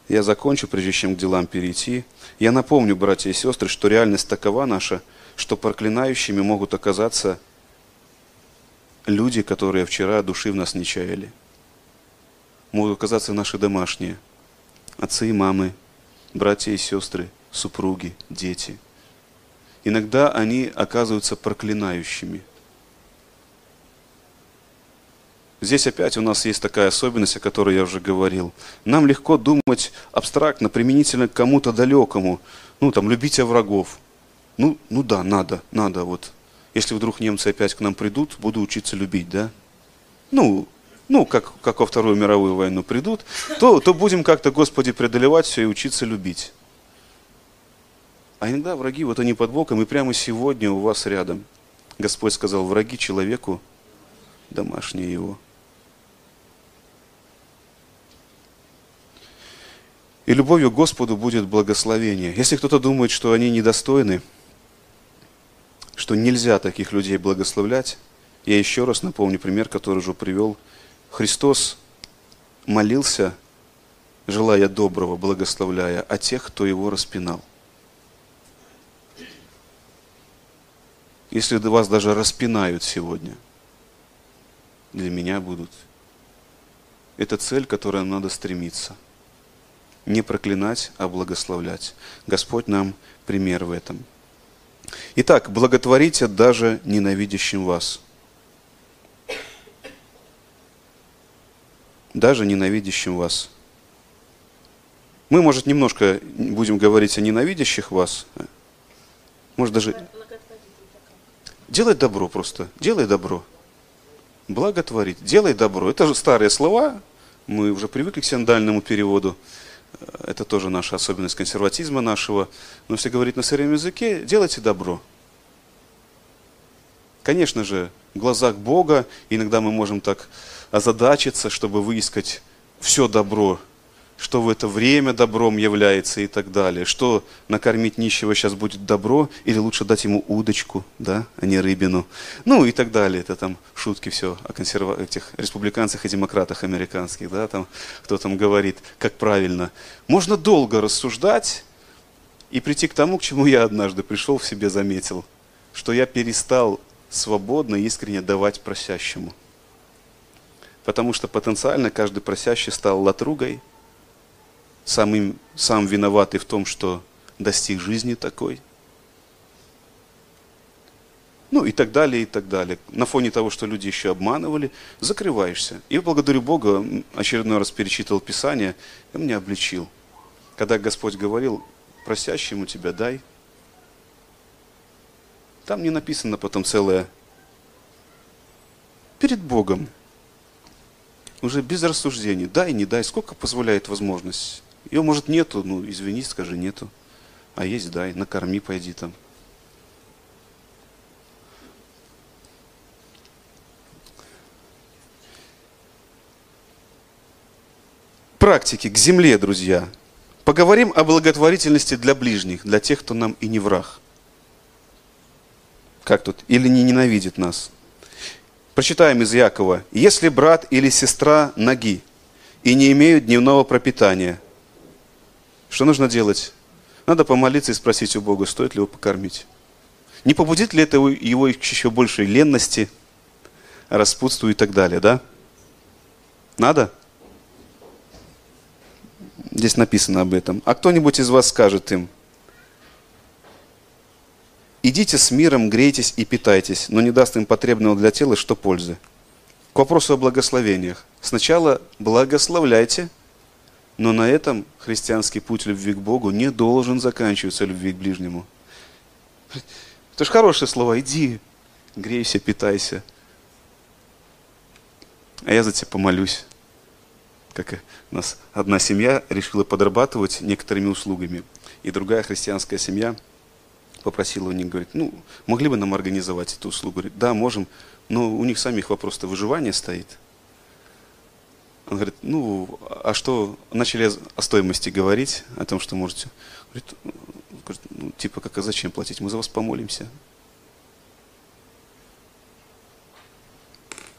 Я закончу, прежде чем к делам перейти. Я напомню, братья и сестры, что реальность такова наша, что проклинающими могут оказаться люди, которые вчера души в нас не чаяли – могут оказаться наши домашние, отцы и мамы, братья и сестры, супруги, дети. Иногда они оказываются проклинающими. Здесь опять у нас есть такая особенность, о которой я уже говорил. Нам легко думать абстрактно, применительно к кому-то далекому. Ну, там, любите врагов. Ну, ну да, надо, надо. Вот. Если вдруг немцы опять к нам придут, буду учиться любить, да? Ну, ну, как, как во Вторую мировую войну придут, то, то будем как-то, Господи, преодолевать все и учиться любить. А иногда враги, вот они под боком, и прямо сегодня у вас рядом. Господь сказал, враги человеку, домашние его. И любовью к Господу будет благословение. Если кто-то думает, что они недостойны, что нельзя таких людей благословлять, я еще раз напомню пример, который уже привел. Христос молился, желая доброго, благословляя, о тех, кто его распинал. Если вас даже распинают сегодня, для меня будут. Это цель, к которой нам надо стремиться. Не проклинать, а благословлять. Господь нам пример в этом. Итак, благотворите даже ненавидящим вас – даже ненавидящим вас. Мы, может, немножко будем говорить о ненавидящих вас. Может, даже... Делай добро просто. Делай добро. Благотворить. Делай добро. Это же старые слова. Мы уже привыкли к синдальному переводу. Это тоже наша особенность консерватизма нашего. Но если говорить на сыром языке, делайте добро. Конечно же, в глазах Бога иногда мы можем так озадачиться, чтобы выискать все добро, что в это время добром является и так далее. Что накормить нищего сейчас будет добро, или лучше дать ему удочку, да, а не рыбину. Ну и так далее. Это там шутки все о консерва... этих республиканцах и демократах американских, да, там кто там говорит, как правильно. Можно долго рассуждать и прийти к тому, к чему я однажды пришел в себе заметил, что я перестал свободно и искренне давать просящему – Потому что потенциально каждый просящий стал латругой, самым, сам виноватый в том, что достиг жизни такой. Ну и так далее, и так далее. На фоне того, что люди еще обманывали, закрываешься. И благодарю Бога, очередной раз перечитывал Писание, и меня обличил. Когда Господь говорил, просящему тебя дай. Там не написано потом целое перед Богом уже без рассуждений, дай, не дай, сколько позволяет возможность. Ее, может, нету, ну, извини, скажи, нету. А есть, дай, накорми, пойди там. Практики к земле, друзья. Поговорим о благотворительности для ближних, для тех, кто нам и не враг. Как тут? Или не ненавидит нас. Прочитаем из Якова. «Если брат или сестра ноги и не имеют дневного пропитания, что нужно делать? Надо помолиться и спросить у Бога, стоит ли его покормить. Не побудит ли это его еще большей ленности, распутству и так далее, да? Надо? Здесь написано об этом. А кто-нибудь из вас скажет им, Идите с миром, грейтесь и питайтесь, но не даст им потребного для тела, что пользы. К вопросу о благословениях. Сначала благословляйте, но на этом христианский путь любви к Богу не должен заканчиваться любви к ближнему. Это же хорошие слова. Иди, грейся, питайся. А я за тебя помолюсь. Как у нас одна семья решила подрабатывать некоторыми услугами. И другая христианская семья – попросил у них, говорит, ну, могли бы нам организовать эту услугу? Говорит, да, можем, но у них самих вопрос-то выживания стоит. Он говорит, ну, а что, начали о стоимости говорить, о том, что можете. Говорит, говорит ну, типа, как, а зачем платить, мы за вас помолимся.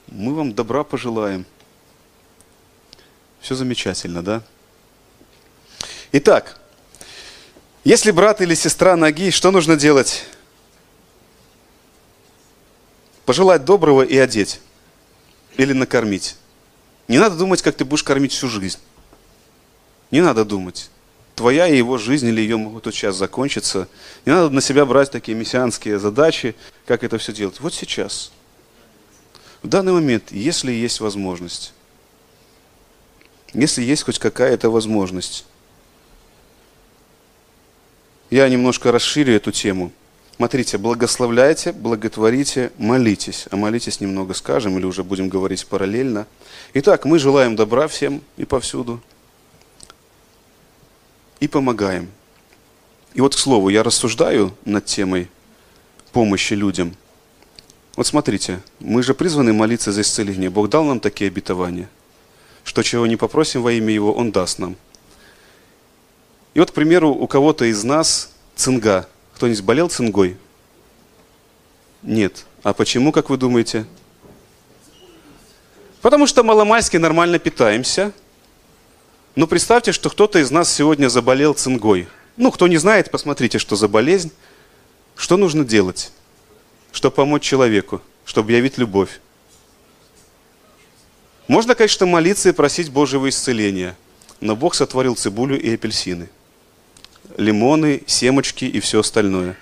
Мы вам добра пожелаем. Все замечательно, да? Итак, если брат или сестра ноги, что нужно делать? Пожелать доброго и одеть. Или накормить. Не надо думать, как ты будешь кормить всю жизнь. Не надо думать. Твоя и его жизнь или ее могут сейчас закончиться. Не надо на себя брать такие мессианские задачи, как это все делать. Вот сейчас. В данный момент, если есть возможность, если есть хоть какая-то возможность, я немножко расширю эту тему. Смотрите, благословляйте, благотворите, молитесь. А молитесь немного скажем или уже будем говорить параллельно. Итак, мы желаем добра всем и повсюду. И помогаем. И вот, к слову, я рассуждаю над темой помощи людям. Вот смотрите, мы же призваны молиться за исцеление. Бог дал нам такие обетования, что чего не попросим во имя Его, Он даст нам. И вот, к примеру, у кого-то из нас цинга. Кто-нибудь болел цингой? Нет. А почему, как вы думаете? Потому что маломальски нормально питаемся. Но представьте, что кто-то из нас сегодня заболел цингой. Ну, кто не знает, посмотрите, что за болезнь. Что нужно делать? чтобы помочь человеку, чтобы явить любовь. Можно, конечно, молиться и просить Божьего исцеления, но Бог сотворил цибулю и апельсины, лимоны, семечки и все остальное.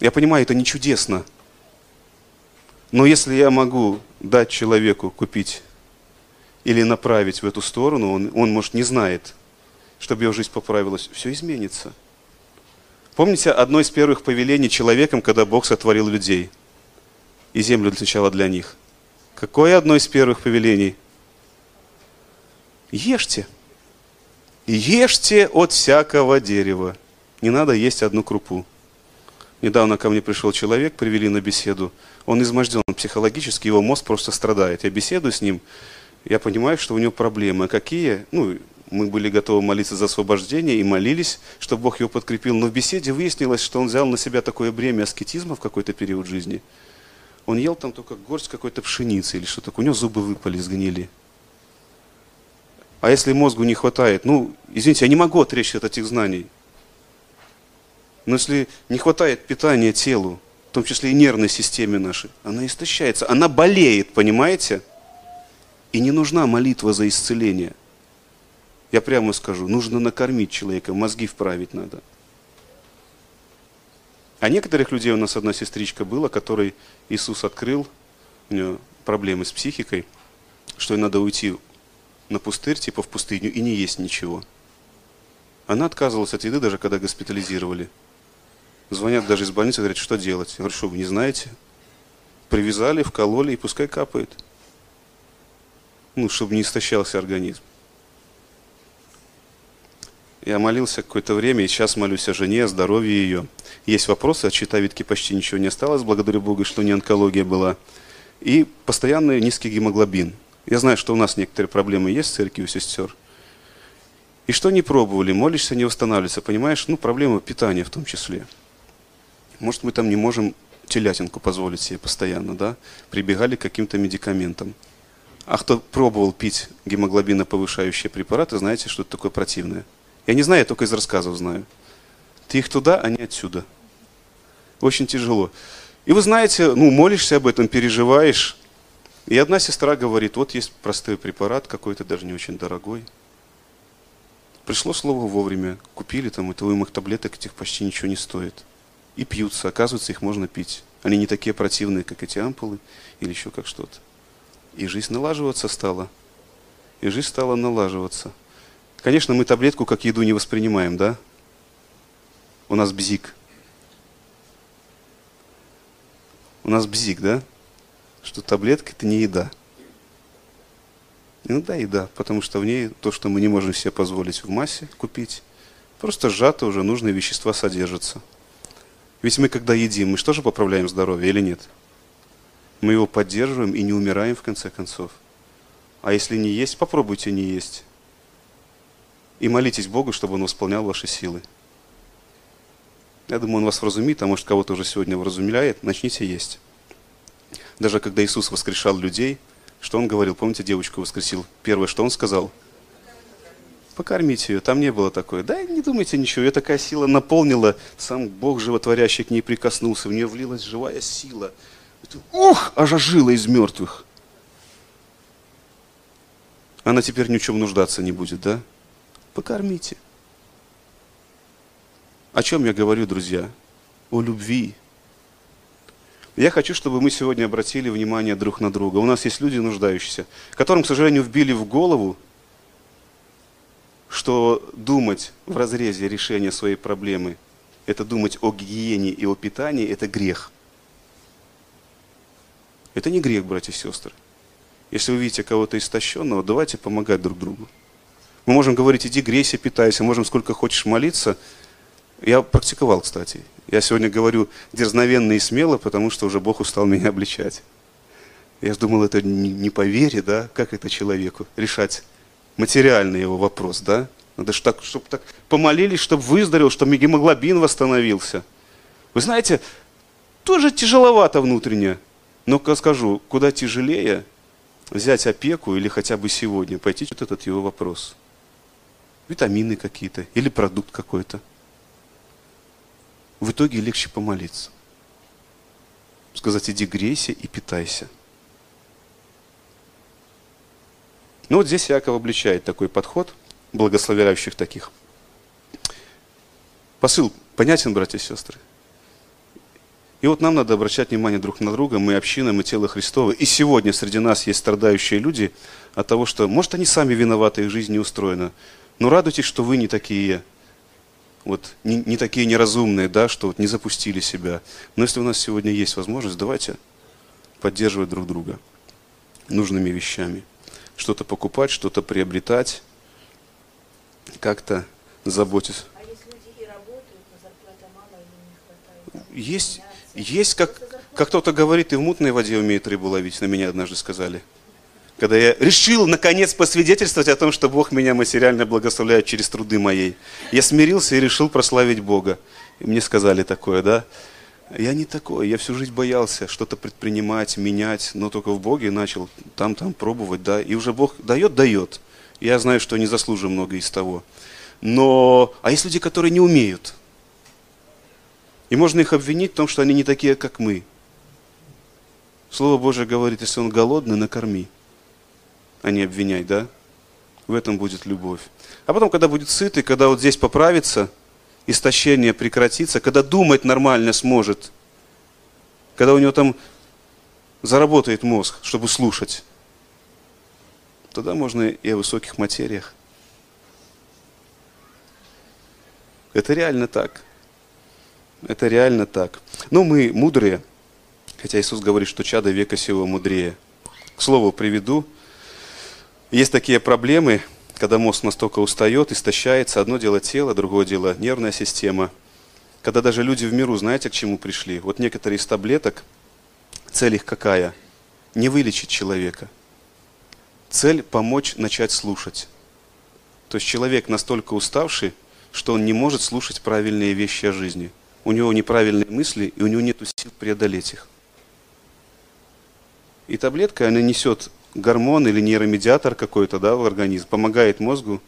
Я понимаю, это не чудесно, но если я могу дать человеку купить или направить в эту сторону, он, он может, не знает, чтобы его жизнь поправилась, все изменится – Помните одно из первых повелений человеком, когда Бог сотворил людей и землю для начала для них? Какое одно из первых повелений? Ешьте. Ешьте от всякого дерева. Не надо есть одну крупу. Недавно ко мне пришел человек, привели на беседу. Он изможден психологически, его мозг просто страдает. Я беседую с ним, я понимаю, что у него проблемы. Какие? Ну, мы были готовы молиться за освобождение и молились, чтобы Бог его подкрепил. Но в беседе выяснилось, что он взял на себя такое бремя аскетизма в какой-то период жизни. Он ел там только горсть какой-то пшеницы или что-то. У него зубы выпали, сгнили. А если мозгу не хватает, ну, извините, я не могу отречься от этих знаний. Но если не хватает питания телу, в том числе и нервной системе нашей, она истощается, она болеет, понимаете? И не нужна молитва за исцеление. Я прямо скажу, нужно накормить человека, мозги вправить надо. А некоторых людей у нас одна сестричка была, которой Иисус открыл, у нее проблемы с психикой, что ей надо уйти на пустырь, типа в пустыню, и не есть ничего. Она отказывалась от еды, даже когда госпитализировали. Звонят даже из больницы, говорят, что делать. Я говорю, что вы не знаете? Привязали, вкололи, и пускай капает. Ну, чтобы не истощался организм. Я молился какое-то время, и сейчас молюсь о жене, о здоровье ее. Есть вопросы, от щитовидки почти ничего не осталось, благодарю Богу, что не онкология была. И постоянный низкий гемоглобин. Я знаю, что у нас некоторые проблемы есть в церкви у сестер. И что не пробовали, молишься, не восстанавливается, понимаешь? Ну, проблема питания в том числе. Может, мы там не можем телятинку позволить себе постоянно, да? Прибегали к каким-то медикаментам. А кто пробовал пить гемоглобиноповышающие препараты, знаете, что это такое противное. Я не знаю, я только из рассказов знаю. Ты их туда, а не отсюда. Очень тяжело. И вы знаете, ну, молишься об этом, переживаешь. И одна сестра говорит, вот есть простой препарат, какой-то даже не очень дорогой. Пришло слово вовремя, купили там, и твоих таблеток этих почти ничего не стоит. И пьются, оказывается, их можно пить. Они не такие противные, как эти ампулы или еще как что-то. И жизнь налаживаться стала. И жизнь стала налаживаться. Конечно, мы таблетку как еду не воспринимаем, да? У нас бзик. У нас бзик, да? Что таблетка это не еда. Иногда еда, потому что в ней то, что мы не можем себе позволить в массе купить, просто сжато уже нужные вещества содержатся. Ведь мы когда едим, мы что же поправляем здоровье или нет? Мы его поддерживаем и не умираем в конце концов. А если не есть, попробуйте не есть и молитесь Богу, чтобы Он восполнял ваши силы. Я думаю, Он вас вразумит, а может кого-то уже сегодня вразумляет, начните есть. Даже когда Иисус воскрешал людей, что Он говорил? Помните, девочку воскресил? Первое, что Он сказал? Покормите ее. Там не было такое. Да, не думайте ничего. Ее такая сила наполнила. Сам Бог животворящий к ней прикоснулся. В нее влилась живая сила. Ух, аж ожила из мертвых. Она теперь ни в чем нуждаться не будет, да? покормите. О чем я говорю, друзья? О любви. Я хочу, чтобы мы сегодня обратили внимание друг на друга. У нас есть люди нуждающиеся, которым, к сожалению, вбили в голову, что думать в разрезе решения своей проблемы – это думать о гигиене и о питании – это грех. Это не грех, братья и сестры. Если вы видите кого-то истощенного, давайте помогать друг другу. Мы можем говорить, иди грейся, питайся, можем сколько хочешь молиться. Я практиковал, кстати. Я сегодня говорю дерзновенно и смело, потому что уже Бог устал меня обличать. Я думал, это не по вере, да, как это человеку решать материальный его вопрос, да? Надо же так, чтобы так помолились, чтобы выздоровел, чтобы гемоглобин восстановился. Вы знаете, тоже тяжеловато внутренне. Но скажу, куда тяжелее взять опеку или хотя бы сегодня пойти вот этот его вопрос. Витамины какие-то или продукт какой-то. В итоге легче помолиться. Сказать, иди грейся и питайся. Ну вот здесь Яков обличает такой подход, благословляющих таких. Посыл понятен, братья и сестры? И вот нам надо обращать внимание друг на друга, мы община, мы тело Христово. И сегодня среди нас есть страдающие люди от того, что, может, они сами виноваты, их жизнь не устроена. Но радуйтесь, что вы не такие, вот, не, не такие неразумные, да, что вот не запустили себя. Но если у нас сегодня есть возможность, давайте поддерживать друг друга нужными вещами. Что-то покупать, что-то приобретать, как-то заботиться. А если люди и работают, но зарплата мало, им не хватает? Есть, есть, как, как кто-то говорит, и в мутной воде умеет рыбу ловить, на меня однажды сказали. Когда я решил, наконец, посвидетельствовать о том, что Бог меня материально благословляет через труды моей. Я смирился и решил прославить Бога. И мне сказали такое, да? Я не такой, я всю жизнь боялся что-то предпринимать, менять, но только в Боге начал там-там пробовать, да. И уже Бог дает, дает. Я знаю, что не заслуживаю много из того. Но, а есть люди, которые не умеют – и можно их обвинить в том, что они не такие, как мы. Слово Божье говорит, если он голодный, накорми. А не обвиняй, да? В этом будет любовь. А потом, когда будет сытый, когда вот здесь поправится, истощение прекратится, когда думать нормально сможет, когда у него там заработает мозг, чтобы слушать, тогда можно и о высоких материях. Это реально так. Это реально так. Но мы мудрые, хотя Иисус говорит, что чадо века сего мудрее. К слову приведу, есть такие проблемы, когда мозг настолько устает, истощается. Одно дело тело, другое дело нервная система. Когда даже люди в миру, знаете, к чему пришли? Вот некоторые из таблеток, цель их какая? Не вылечить человека. Цель – помочь начать слушать. То есть человек настолько уставший, что он не может слушать правильные вещи о жизни – у него неправильные мысли, и у него нет сил преодолеть их. И таблетка, она несет гормон или нейромедиатор какой-то да, в организм, помогает мозгу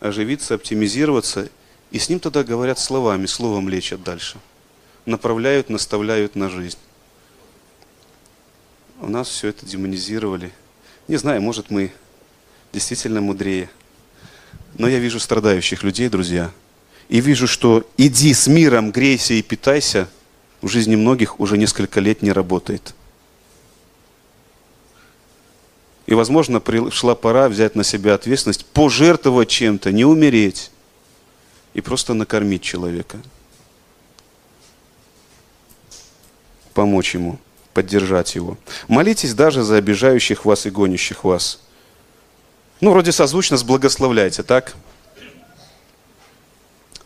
оживиться, оптимизироваться, и с ним тогда говорят словами, словом лечат дальше. Направляют, наставляют на жизнь. У нас все это демонизировали. Не знаю, может мы действительно мудрее. Но я вижу страдающих людей, друзья – и вижу, что иди с миром, грейся и питайся, в жизни многих уже несколько лет не работает. И, возможно, пришла пора взять на себя ответственность, пожертвовать чем-то, не умереть и просто накормить человека. Помочь ему, поддержать его. Молитесь даже за обижающих вас и гонящих вас. Ну, вроде созвучно с благословляйте, так?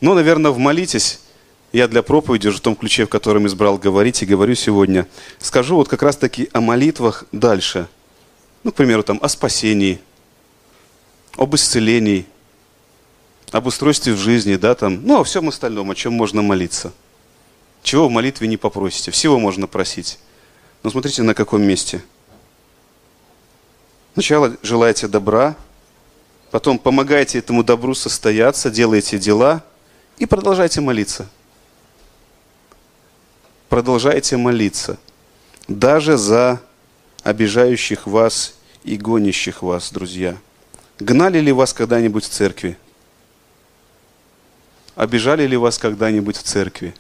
Но, наверное, в «Молитесь» я для проповеди уже в том ключе, в котором избрал говорить и говорю сегодня, скажу вот как раз-таки о молитвах дальше. Ну, к примеру, там, о спасении, об исцелении, об устройстве в жизни, да, там, ну, о всем остальном, о чем можно молиться. Чего в молитве не попросите, всего можно просить. Но смотрите, на каком месте. Сначала желаете добра, потом помогаете этому добру состояться, делаете дела – и продолжайте молиться. Продолжайте молиться. Даже за обижающих вас и гонящих вас, друзья. Гнали ли вас когда-нибудь в церкви? Обижали ли вас когда-нибудь в церкви?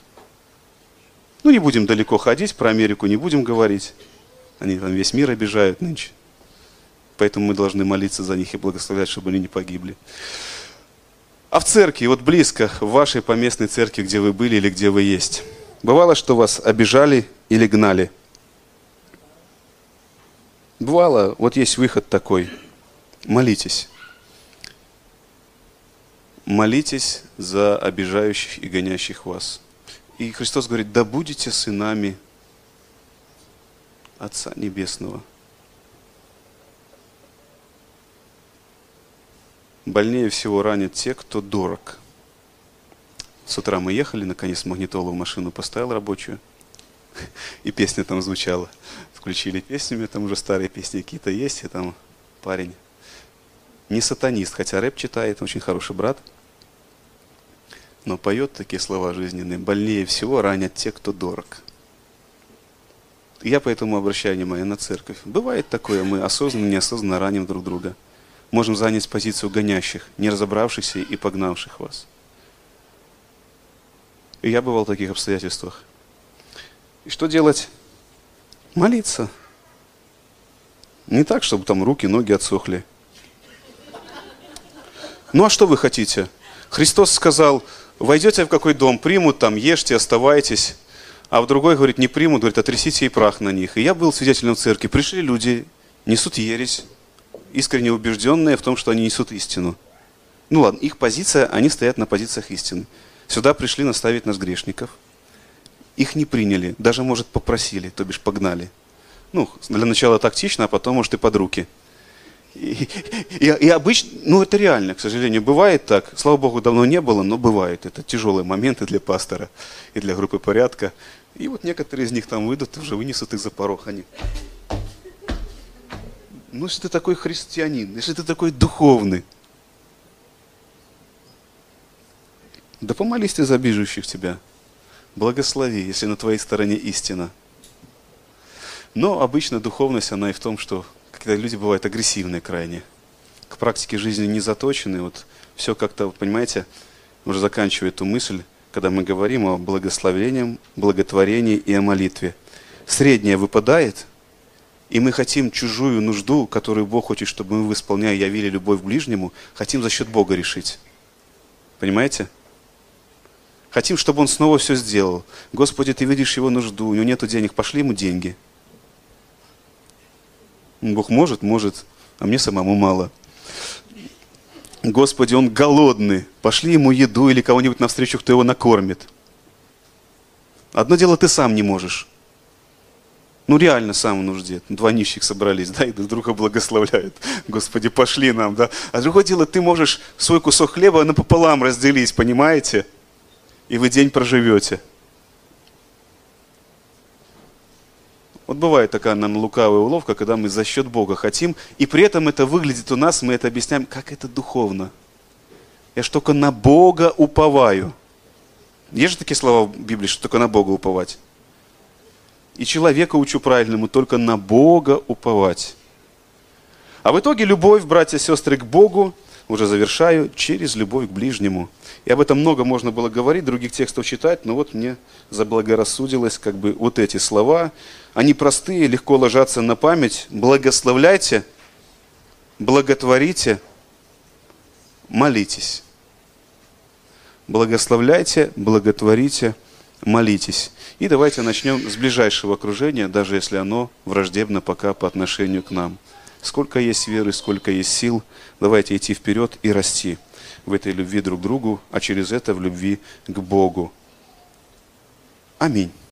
Ну, не будем далеко ходить, про Америку не будем говорить. Они там весь мир обижают нынче. Поэтому мы должны молиться за них и благословлять, чтобы они не погибли. А в церкви, вот близко, в вашей поместной церкви, где вы были или где вы есть, бывало, что вас обижали или гнали? Бывало, вот есть выход такой. Молитесь. молитесь за обижающих и гонящих вас. И Христос говорит, да будете сынами Отца Небесного. Больнее всего ранят те, кто дорог. С утра мы ехали, наконец магнитолу в машину поставил рабочую, и песня там звучала. Включили песню, там уже старые песни какие-то есть, и там парень не сатанист, хотя рэп читает, очень хороший брат, но поет такие слова жизненные. Больнее всего ранят те, кто дорог. Я поэтому обращаю внимание на церковь. Бывает такое, мы осознанно, неосознанно раним друг друга. Можем занять позицию гонящих, не разобравшихся и погнавших вас. И я бывал в таких обстоятельствах. И что делать? Молиться. Не так, чтобы там руки, ноги отсохли. Ну а что вы хотите? Христос сказал, войдете в какой дом, примут там, ешьте, оставайтесь. А в другой, говорит, не примут, говорит, отрясите и прах на них. И я был свидетелем церкви. Пришли люди, несут ересь, искренне убежденные в том, что они несут истину. Ну ладно, их позиция, они стоят на позициях истины. Сюда пришли наставить нас грешников. Их не приняли, даже, может, попросили, то бишь погнали. Ну, для начала тактично, а потом, может, и под руки. И, и, и обычно, ну это реально, к сожалению, бывает так. Слава Богу, давно не было, но бывает. Это тяжелые моменты для пастора и для группы порядка. И вот некоторые из них там выйдут, уже вынесут их за порог. Они... Ну, если ты такой христианин, если ты такой духовный, да помолись ты за обижающих тебя. Благослови, если на твоей стороне истина. Но обычно духовность, она и в том, что когда люди бывают агрессивные крайне, к практике жизни не заточены, вот все как-то, понимаете, уже заканчивая эту мысль, когда мы говорим о благословении, благотворении и о молитве. Среднее выпадает, и мы хотим чужую нужду, которую Бог хочет, чтобы мы, исполняя, явили любовь к ближнему, хотим за счет Бога решить. Понимаете? Хотим, чтобы он снова все сделал. Господи, ты видишь его нужду, у него нет денег, пошли ему деньги – Бог может, может, а мне самому мало. Господи, он голодный. Пошли ему еду или кого-нибудь навстречу, кто его накормит. Одно дело ты сам не можешь. Ну реально сам в нужде. Два нищих собрались, *laughs* да, и друг друга благословляют. Господи, пошли нам, да. А другое дело, ты можешь свой кусок хлеба напополам разделить, понимаете? И вы день проживете. Вот бывает такая нам лукавая уловка, когда мы за счет Бога хотим, и при этом это выглядит у нас, мы это объясняем, как это духовно. Я ж только на Бога уповаю. Есть же такие слова в Библии, что только на Бога уповать. И человека учу правильному, только на Бога уповать. А в итоге любовь, братья и сестры, к Богу, уже завершаю, через любовь к ближнему. И об этом много можно было говорить, других текстов читать, но вот мне заблагорассудилось как бы вот эти слова. Они простые, легко ложатся на память. Благословляйте, благотворите, молитесь. Благословляйте, благотворите, молитесь. И давайте начнем с ближайшего окружения, даже если оно враждебно пока по отношению к нам. Сколько есть веры, сколько есть сил, давайте идти вперед и расти в этой любви друг к другу, а через это в любви к Богу. Аминь.